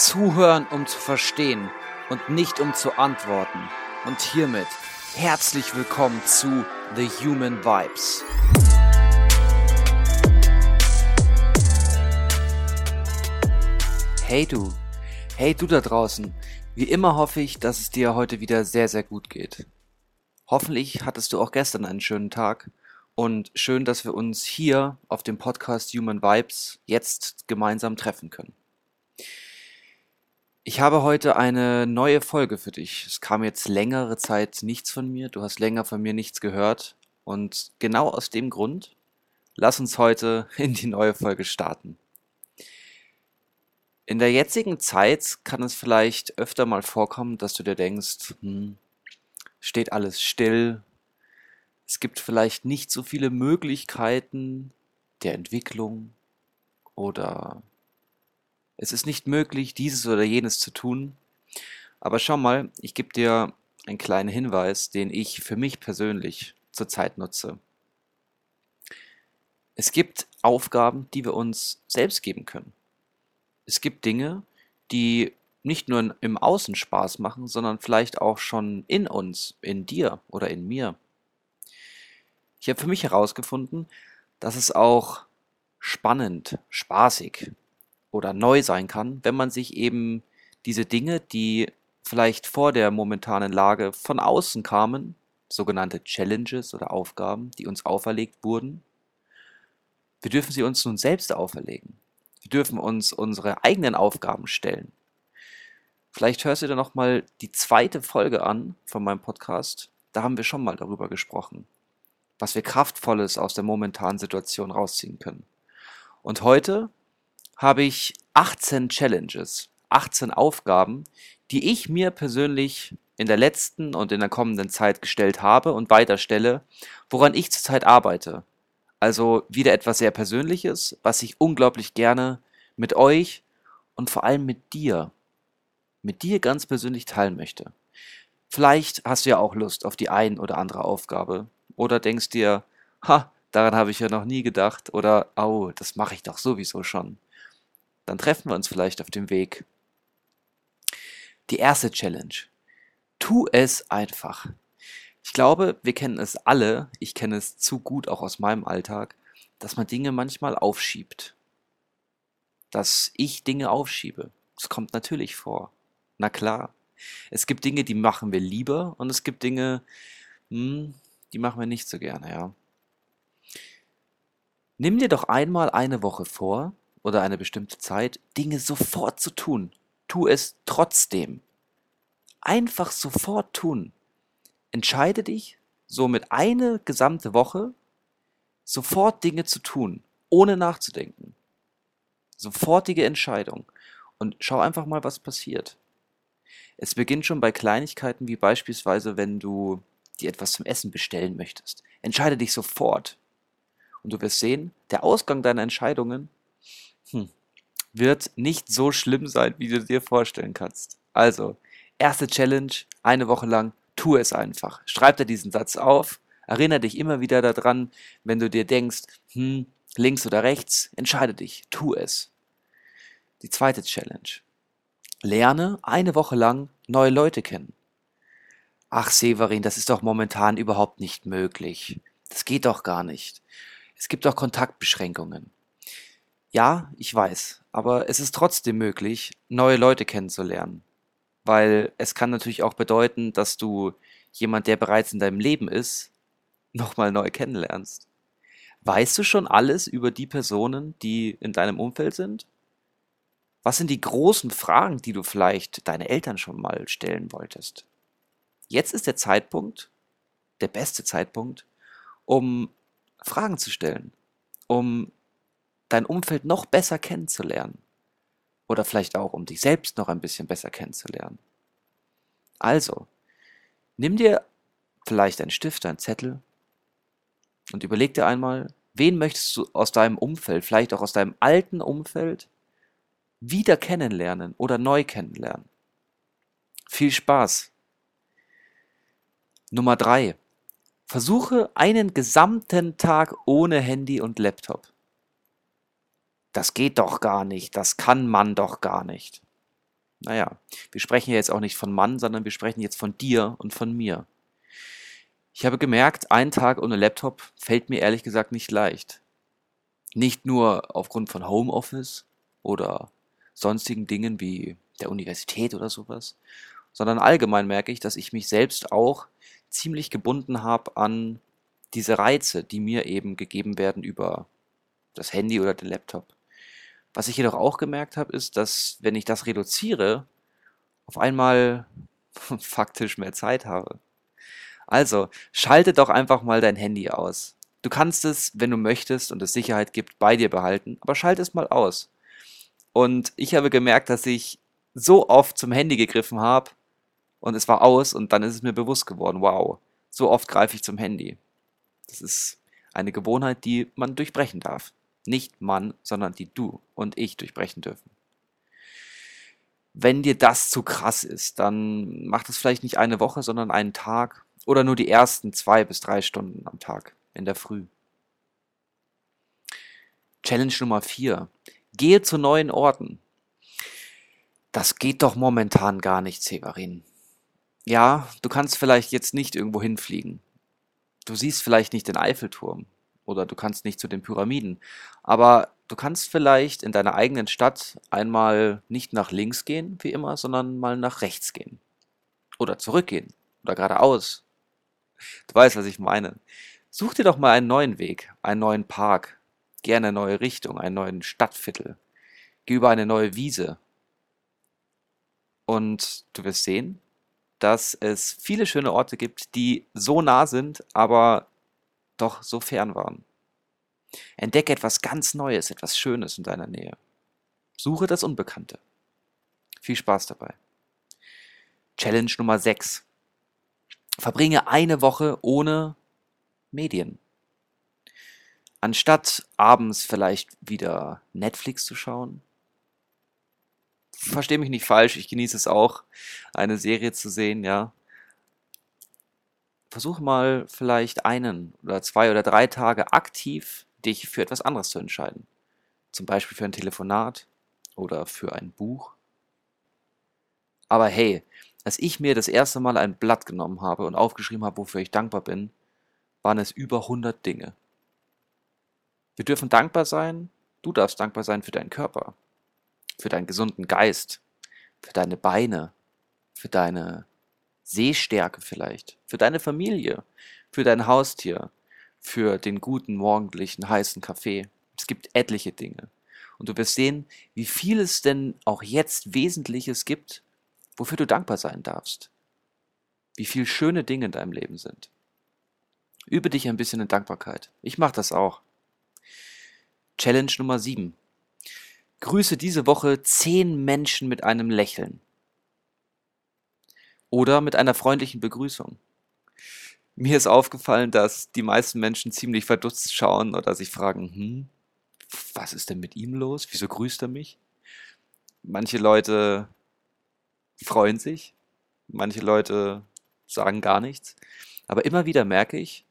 Zuhören, um zu verstehen und nicht um zu antworten. Und hiermit herzlich willkommen zu The Human Vibes. Hey du, hey du da draußen. Wie immer hoffe ich, dass es dir heute wieder sehr, sehr gut geht. Hoffentlich hattest du auch gestern einen schönen Tag und schön, dass wir uns hier auf dem Podcast Human Vibes jetzt gemeinsam treffen können. Ich habe heute eine neue Folge für dich. Es kam jetzt längere Zeit nichts von mir, du hast länger von mir nichts gehört und genau aus dem Grund lass uns heute in die neue Folge starten. In der jetzigen Zeit kann es vielleicht öfter mal vorkommen, dass du dir denkst, hm, steht alles still, es gibt vielleicht nicht so viele Möglichkeiten der Entwicklung oder es ist nicht möglich, dieses oder jenes zu tun. Aber schau mal, ich gebe dir einen kleinen Hinweis, den ich für mich persönlich zurzeit nutze. Es gibt Aufgaben, die wir uns selbst geben können. Es gibt Dinge, die nicht nur im Außen Spaß machen, sondern vielleicht auch schon in uns, in dir oder in mir. Ich habe für mich herausgefunden, dass es auch spannend, spaßig oder neu sein kann, wenn man sich eben diese Dinge, die vielleicht vor der momentanen Lage von außen kamen, sogenannte Challenges oder Aufgaben, die uns auferlegt wurden, wir dürfen sie uns nun selbst auferlegen. Wir dürfen uns unsere eigenen Aufgaben stellen. Vielleicht hörst du dir noch mal die zweite Folge an von meinem Podcast. Da haben wir schon mal darüber gesprochen, was wir kraftvolles aus der momentanen Situation rausziehen können. Und heute habe ich 18 Challenges, 18 Aufgaben, die ich mir persönlich in der letzten und in der kommenden Zeit gestellt habe und weiterstelle, woran ich zurzeit arbeite. Also wieder etwas sehr Persönliches, was ich unglaublich gerne mit euch und vor allem mit dir, mit dir ganz persönlich teilen möchte. Vielleicht hast du ja auch Lust auf die ein oder andere Aufgabe oder denkst dir, ha, daran habe ich ja noch nie gedacht oder, oh, das mache ich doch sowieso schon. Dann treffen wir uns vielleicht auf dem Weg. Die erste Challenge. Tu es einfach. Ich glaube, wir kennen es alle, ich kenne es zu gut auch aus meinem Alltag, dass man Dinge manchmal aufschiebt. Dass ich Dinge aufschiebe. Das kommt natürlich vor. Na klar. Es gibt Dinge, die machen wir lieber und es gibt Dinge, hm, die machen wir nicht so gerne, ja. Nimm dir doch einmal eine Woche vor oder eine bestimmte Zeit, Dinge sofort zu tun. Tu es trotzdem. Einfach sofort tun entscheide dich, somit eine gesamte Woche sofort Dinge zu tun, ohne nachzudenken. Sofortige Entscheidung. Und schau einfach mal, was passiert. Es beginnt schon bei Kleinigkeiten wie beispielsweise, wenn du dir etwas zum Essen bestellen möchtest. Entscheide dich sofort. Und du wirst sehen, der Ausgang deiner Entscheidungen hm, wird nicht so schlimm sein, wie du dir vorstellen kannst. Also, erste Challenge, eine Woche lang tu es einfach. Schreib dir diesen Satz auf, erinnere dich immer wieder daran, wenn du dir denkst, hm, links oder rechts, entscheide dich, tu es. Die zweite Challenge. Lerne eine Woche lang neue Leute kennen. Ach, Severin, das ist doch momentan überhaupt nicht möglich. Das geht doch gar nicht. Es gibt doch Kontaktbeschränkungen. Ja, ich weiß, aber es ist trotzdem möglich, neue Leute kennenzulernen weil es kann natürlich auch bedeuten, dass du jemand, der bereits in deinem Leben ist, nochmal neu kennenlernst. Weißt du schon alles über die Personen, die in deinem Umfeld sind? Was sind die großen Fragen, die du vielleicht deine Eltern schon mal stellen wolltest? Jetzt ist der Zeitpunkt, der beste Zeitpunkt, um Fragen zu stellen, um dein Umfeld noch besser kennenzulernen oder vielleicht auch, um dich selbst noch ein bisschen besser kennenzulernen. Also, nimm dir vielleicht einen Stift, einen Zettel und überleg dir einmal, wen möchtest du aus deinem Umfeld, vielleicht auch aus deinem alten Umfeld, wieder kennenlernen oder neu kennenlernen. Viel Spaß. Nummer drei: Versuche einen gesamten Tag ohne Handy und Laptop. Das geht doch gar nicht, das kann man doch gar nicht. Naja, wir sprechen ja jetzt auch nicht von Mann, sondern wir sprechen jetzt von dir und von mir. Ich habe gemerkt, ein Tag ohne Laptop fällt mir ehrlich gesagt nicht leicht. Nicht nur aufgrund von Homeoffice oder sonstigen Dingen wie der Universität oder sowas, sondern allgemein merke ich, dass ich mich selbst auch ziemlich gebunden habe an diese Reize, die mir eben gegeben werden über das Handy oder den Laptop. Was ich jedoch auch gemerkt habe, ist, dass wenn ich das reduziere, auf einmal faktisch mehr Zeit habe. Also, schalte doch einfach mal dein Handy aus. Du kannst es, wenn du möchtest und es Sicherheit gibt, bei dir behalten, aber schalte es mal aus. Und ich habe gemerkt, dass ich so oft zum Handy gegriffen habe und es war aus und dann ist es mir bewusst geworden, wow, so oft greife ich zum Handy. Das ist eine Gewohnheit, die man durchbrechen darf. Nicht man, sondern die du und ich durchbrechen dürfen. Wenn dir das zu krass ist, dann mach das vielleicht nicht eine Woche, sondern einen Tag oder nur die ersten zwei bis drei Stunden am Tag in der Früh. Challenge Nummer vier: Gehe zu neuen Orten. Das geht doch momentan gar nicht, Severin. Ja, du kannst vielleicht jetzt nicht irgendwo hinfliegen. Du siehst vielleicht nicht den Eiffelturm oder du kannst nicht zu den Pyramiden, aber du kannst vielleicht in deiner eigenen Stadt einmal nicht nach links gehen, wie immer, sondern mal nach rechts gehen. Oder zurückgehen. Oder geradeaus. Du weißt, was ich meine. Such dir doch mal einen neuen Weg, einen neuen Park, gerne eine neue Richtung, einen neuen Stadtviertel. Geh über eine neue Wiese. Und du wirst sehen, dass es viele schöne Orte gibt, die so nah sind, aber doch so fern waren. Entdecke etwas ganz Neues, etwas Schönes in deiner Nähe. Suche das Unbekannte. Viel Spaß dabei. Challenge Nummer 6. Verbringe eine Woche ohne Medien. Anstatt abends vielleicht wieder Netflix zu schauen, verstehe mich nicht falsch, ich genieße es auch, eine Serie zu sehen, ja. Versuch mal vielleicht einen oder zwei oder drei Tage aktiv dich für etwas anderes zu entscheiden. Zum Beispiel für ein Telefonat oder für ein Buch. Aber hey, als ich mir das erste Mal ein Blatt genommen habe und aufgeschrieben habe, wofür ich dankbar bin, waren es über 100 Dinge. Wir dürfen dankbar sein, du darfst dankbar sein für deinen Körper, für deinen gesunden Geist, für deine Beine, für deine Sehstärke vielleicht, für deine Familie, für dein Haustier, für den guten morgendlichen heißen Kaffee. Es gibt etliche Dinge. Und du wirst sehen, wie viel es denn auch jetzt Wesentliches gibt, wofür du dankbar sein darfst. Wie viel schöne Dinge in deinem Leben sind. Übe dich ein bisschen in Dankbarkeit. Ich mache das auch. Challenge Nummer 7. Grüße diese Woche zehn Menschen mit einem Lächeln. Oder mit einer freundlichen Begrüßung. Mir ist aufgefallen, dass die meisten Menschen ziemlich verdutzt schauen oder sich fragen, hm, was ist denn mit ihm los? Wieso grüßt er mich? Manche Leute freuen sich, manche Leute sagen gar nichts. Aber immer wieder merke ich,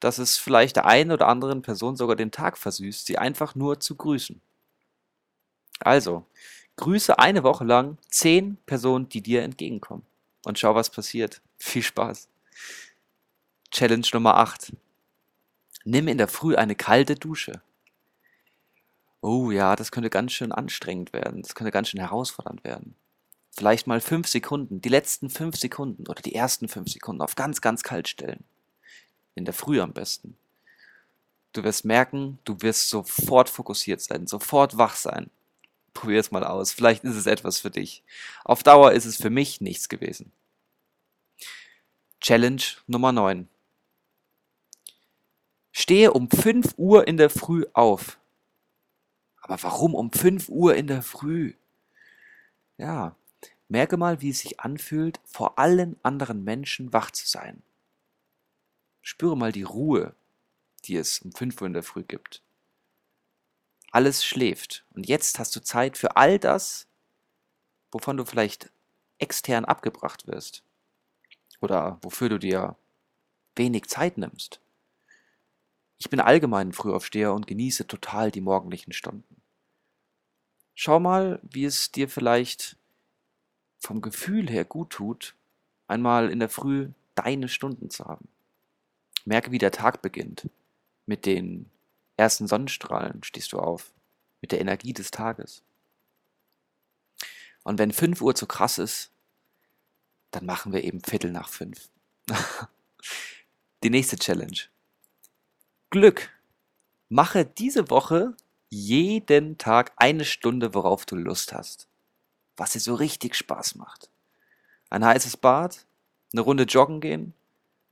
dass es vielleicht der einen oder anderen Person sogar den Tag versüßt, sie einfach nur zu grüßen. Also, grüße eine Woche lang zehn Personen, die dir entgegenkommen. Und schau, was passiert. Viel Spaß. Challenge Nummer 8. Nimm in der Früh eine kalte Dusche. Oh ja, das könnte ganz schön anstrengend werden. Das könnte ganz schön herausfordernd werden. Vielleicht mal fünf Sekunden, die letzten fünf Sekunden oder die ersten fünf Sekunden auf ganz, ganz kalt stellen. In der Früh am besten. Du wirst merken, du wirst sofort fokussiert sein, sofort wach sein. Probier es mal aus. Vielleicht ist es etwas für dich. Auf Dauer ist es für mich nichts gewesen. Challenge Nummer 9. Stehe um 5 Uhr in der Früh auf. Aber warum um 5 Uhr in der Früh? Ja, merke mal, wie es sich anfühlt, vor allen anderen Menschen wach zu sein. Spüre mal die Ruhe, die es um 5 Uhr in der Früh gibt. Alles schläft. Und jetzt hast du Zeit für all das, wovon du vielleicht extern abgebracht wirst. Oder wofür du dir wenig Zeit nimmst. Ich bin allgemein ein Frühaufsteher und genieße total die morgendlichen Stunden. Schau mal, wie es dir vielleicht vom Gefühl her gut tut, einmal in der Früh deine Stunden zu haben. Merke, wie der Tag beginnt. Mit den ersten Sonnenstrahlen stehst du auf. Mit der Energie des Tages. Und wenn 5 Uhr zu krass ist, dann machen wir eben Viertel nach fünf. Die nächste Challenge. Glück. Mache diese Woche jeden Tag eine Stunde, worauf du Lust hast. Was dir so richtig Spaß macht. Ein heißes Bad, eine Runde joggen gehen,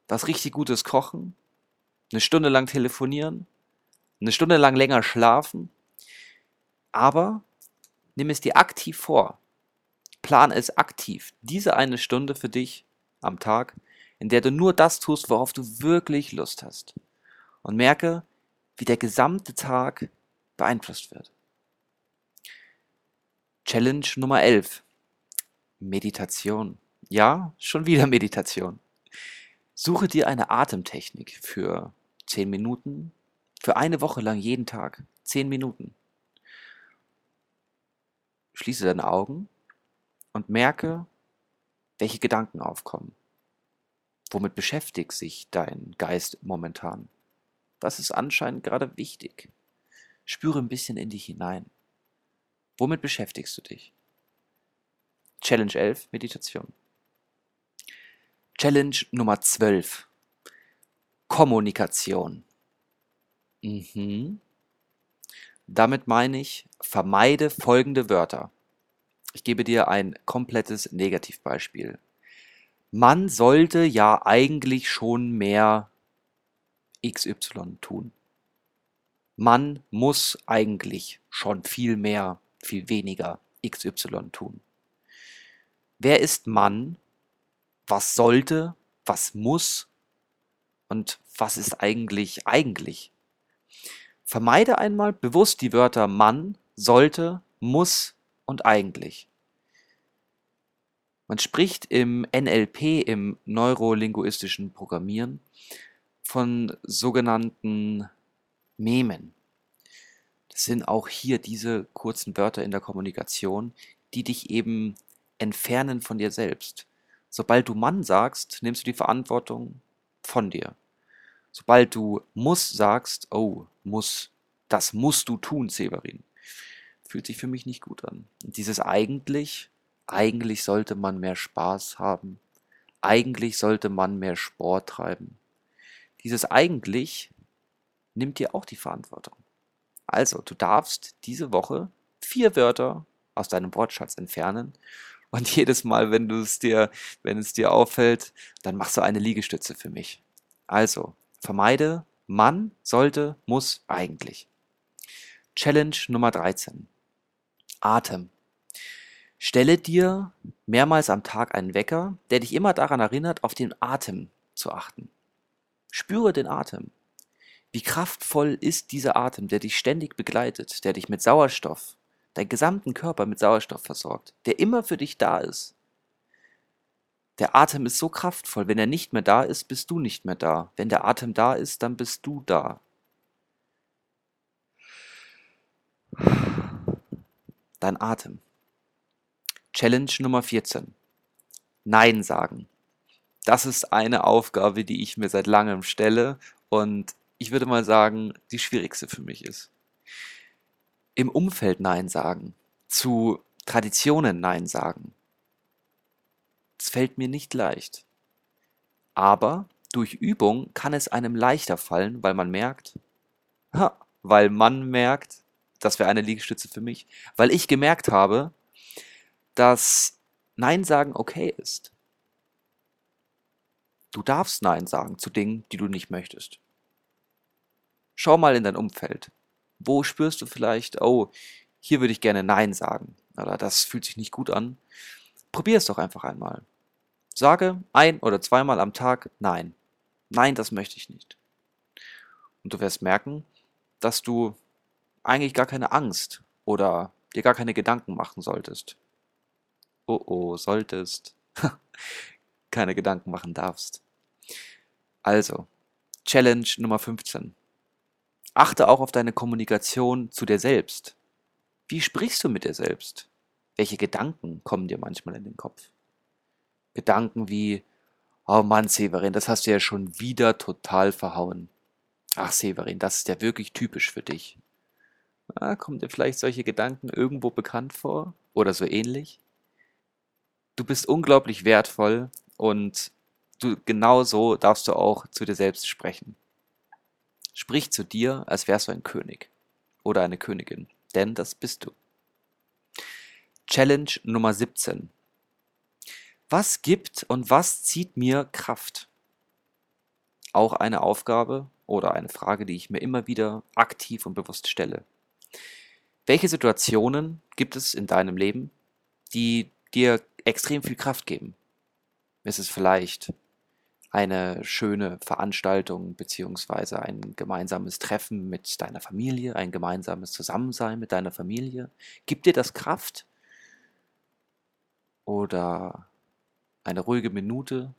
was richtig Gutes kochen, eine Stunde lang telefonieren, eine Stunde lang länger schlafen. Aber nimm es dir aktiv vor. Plan es aktiv. Diese eine Stunde für dich am Tag, in der du nur das tust, worauf du wirklich Lust hast. Und merke, wie der gesamte Tag beeinflusst wird. Challenge Nummer 11. Meditation. Ja, schon wieder Meditation. Suche dir eine Atemtechnik für 10 Minuten, für eine Woche lang jeden Tag. 10 Minuten. Schließe deine Augen und merke, welche Gedanken aufkommen. Womit beschäftigt sich dein Geist momentan? Was ist anscheinend gerade wichtig? Spüre ein bisschen in dich hinein. Womit beschäftigst du dich? Challenge 11, Meditation. Challenge Nummer 12, Kommunikation. Mhm. Damit meine ich, vermeide folgende Wörter. Ich gebe dir ein komplettes Negativbeispiel. Man sollte ja eigentlich schon mehr XY tun. Man muss eigentlich schon viel mehr, viel weniger XY tun. Wer ist Mann? Was sollte? Was muss? Und was ist eigentlich eigentlich? Vermeide einmal bewusst die Wörter Mann, sollte, muss und eigentlich. Man spricht im NLP, im neurolinguistischen Programmieren, von sogenannten Memen. Das sind auch hier diese kurzen Wörter in der Kommunikation, die dich eben entfernen von dir selbst. Sobald du Mann sagst, nimmst du die Verantwortung von dir. Sobald du muss sagst, oh, muss, das musst du tun, Severin, fühlt sich für mich nicht gut an. Dieses eigentlich, eigentlich sollte man mehr Spaß haben, eigentlich sollte man mehr Sport treiben. Dieses eigentlich nimmt dir auch die Verantwortung. Also, du darfst diese Woche vier Wörter aus deinem Wortschatz entfernen und jedes Mal, wenn du es dir, wenn es dir auffällt, dann machst du eine Liegestütze für mich. Also, vermeide man, sollte, muss, eigentlich. Challenge Nummer 13. Atem. Stelle dir mehrmals am Tag einen Wecker, der dich immer daran erinnert, auf den Atem zu achten. Spüre den Atem. Wie kraftvoll ist dieser Atem, der dich ständig begleitet, der dich mit Sauerstoff, deinen gesamten Körper mit Sauerstoff versorgt, der immer für dich da ist. Der Atem ist so kraftvoll, wenn er nicht mehr da ist, bist du nicht mehr da. Wenn der Atem da ist, dann bist du da. Dein Atem. Challenge Nummer 14. Nein sagen. Das ist eine Aufgabe, die ich mir seit langem stelle und ich würde mal sagen, die schwierigste für mich ist. Im Umfeld Nein sagen, zu Traditionen Nein sagen. Es fällt mir nicht leicht. Aber durch Übung kann es einem leichter fallen, weil man merkt, ha, weil man merkt, das wäre eine Liegestütze für mich, weil ich gemerkt habe, dass Nein sagen okay ist. Du darfst Nein sagen zu Dingen, die du nicht möchtest. Schau mal in dein Umfeld. Wo spürst du vielleicht, oh, hier würde ich gerne Nein sagen oder das fühlt sich nicht gut an. Probier es doch einfach einmal. Sage ein oder zweimal am Tag Nein. Nein, das möchte ich nicht. Und du wirst merken, dass du eigentlich gar keine Angst oder dir gar keine Gedanken machen solltest oh oh, solltest, keine Gedanken machen darfst. Also, Challenge Nummer 15. Achte auch auf deine Kommunikation zu dir selbst. Wie sprichst du mit dir selbst? Welche Gedanken kommen dir manchmal in den Kopf? Gedanken wie, oh Mann, Severin, das hast du ja schon wieder total verhauen. Ach, Severin, das ist ja wirklich typisch für dich. Ah, kommen dir vielleicht solche Gedanken irgendwo bekannt vor oder so ähnlich? Du bist unglaublich wertvoll und du genau so darfst du auch zu dir selbst sprechen. Sprich zu dir, als wärst du ein König oder eine Königin, denn das bist du. Challenge Nummer 17. Was gibt und was zieht mir Kraft? Auch eine Aufgabe oder eine Frage, die ich mir immer wieder aktiv und bewusst stelle. Welche Situationen gibt es in deinem Leben, die dir extrem viel Kraft geben? Ist es vielleicht eine schöne Veranstaltung beziehungsweise ein gemeinsames Treffen mit deiner Familie, ein gemeinsames Zusammensein mit deiner Familie? Gibt dir das Kraft? Oder eine ruhige Minute,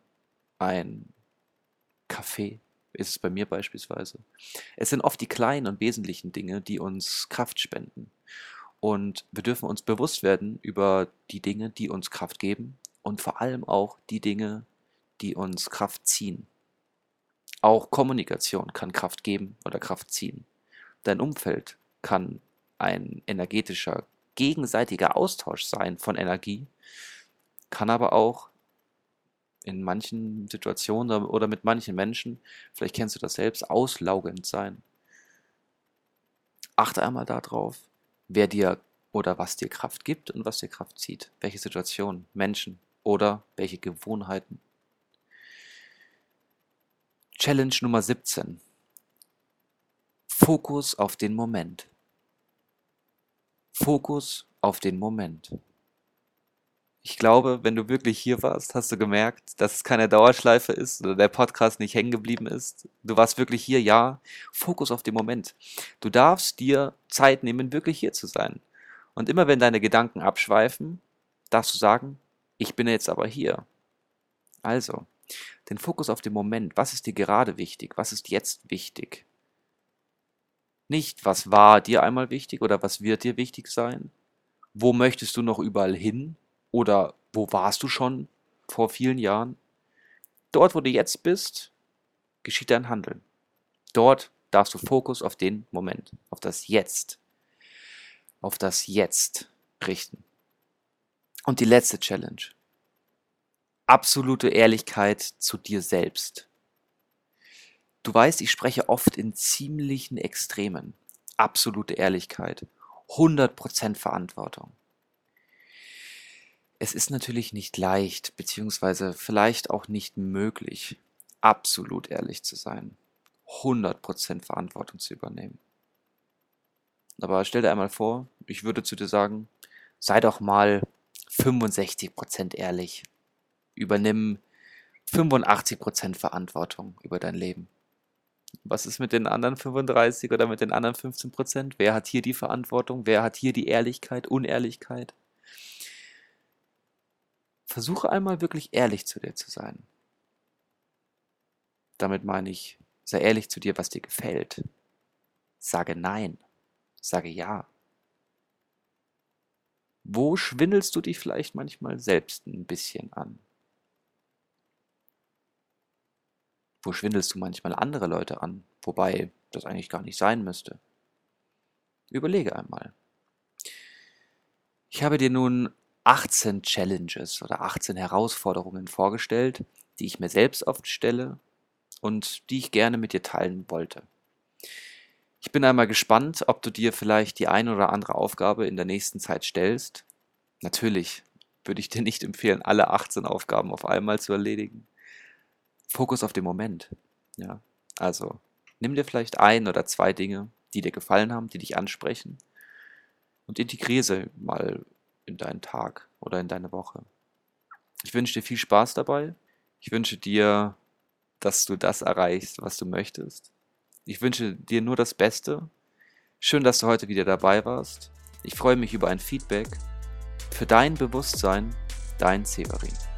ein Kaffee, ist es bei mir beispielsweise. Es sind oft die kleinen und wesentlichen Dinge, die uns Kraft spenden. Und wir dürfen uns bewusst werden über die Dinge, die uns Kraft geben und vor allem auch die Dinge, die uns Kraft ziehen. Auch Kommunikation kann Kraft geben oder Kraft ziehen. Dein Umfeld kann ein energetischer, gegenseitiger Austausch sein von Energie, kann aber auch in manchen Situationen oder mit manchen Menschen, vielleicht kennst du das selbst, auslaugend sein. Achte einmal darauf, wer dir oder was dir Kraft gibt und was dir Kraft zieht. Welche Situationen, Menschen oder welche Gewohnheiten. Challenge Nummer 17. Fokus auf den Moment. Fokus auf den Moment. Ich glaube, wenn du wirklich hier warst, hast du gemerkt, dass es keine Dauerschleife ist oder der Podcast nicht hängen geblieben ist. Du warst wirklich hier, ja. Fokus auf den Moment. Du darfst dir Zeit nehmen, wirklich hier zu sein. Und immer wenn deine Gedanken abschweifen, darfst du sagen, ich bin jetzt aber hier. Also, den Fokus auf den Moment. Was ist dir gerade wichtig? Was ist jetzt wichtig? Nicht, was war dir einmal wichtig oder was wird dir wichtig sein? Wo möchtest du noch überall hin? Oder wo warst du schon vor vielen Jahren? Dort, wo du jetzt bist, geschieht dein Handeln. Dort darfst du Fokus auf den Moment, auf das Jetzt, auf das Jetzt richten. Und die letzte Challenge. Absolute Ehrlichkeit zu dir selbst. Du weißt, ich spreche oft in ziemlichen Extremen. Absolute Ehrlichkeit. 100% Verantwortung. Es ist natürlich nicht leicht, beziehungsweise vielleicht auch nicht möglich, absolut ehrlich zu sein, 100% Verantwortung zu übernehmen. Aber stell dir einmal vor, ich würde zu dir sagen, sei doch mal 65% ehrlich. Übernimm 85% Verantwortung über dein Leben. Was ist mit den anderen 35 oder mit den anderen 15%? Wer hat hier die Verantwortung? Wer hat hier die Ehrlichkeit, Unehrlichkeit? Versuche einmal wirklich ehrlich zu dir zu sein. Damit meine ich, sei ehrlich zu dir, was dir gefällt. Sage Nein. Sage Ja. Wo schwindelst du dich vielleicht manchmal selbst ein bisschen an? Wo schwindelst du manchmal andere Leute an, wobei das eigentlich gar nicht sein müsste? Überlege einmal. Ich habe dir nun 18 Challenges oder 18 Herausforderungen vorgestellt, die ich mir selbst oft stelle und die ich gerne mit dir teilen wollte. Ich bin einmal gespannt, ob du dir vielleicht die ein oder andere Aufgabe in der nächsten Zeit stellst. Natürlich würde ich dir nicht empfehlen, alle 18 Aufgaben auf einmal zu erledigen. Fokus auf den Moment. Ja, also nimm dir vielleicht ein oder zwei Dinge, die dir gefallen haben, die dich ansprechen und integriere sie mal in deinen Tag oder in deine Woche. Ich wünsche dir viel Spaß dabei. Ich wünsche dir, dass du das erreichst, was du möchtest. Ich wünsche dir nur das Beste. Schön, dass du heute wieder dabei warst. Ich freue mich über ein Feedback. Für dein Bewusstsein, dein Severin.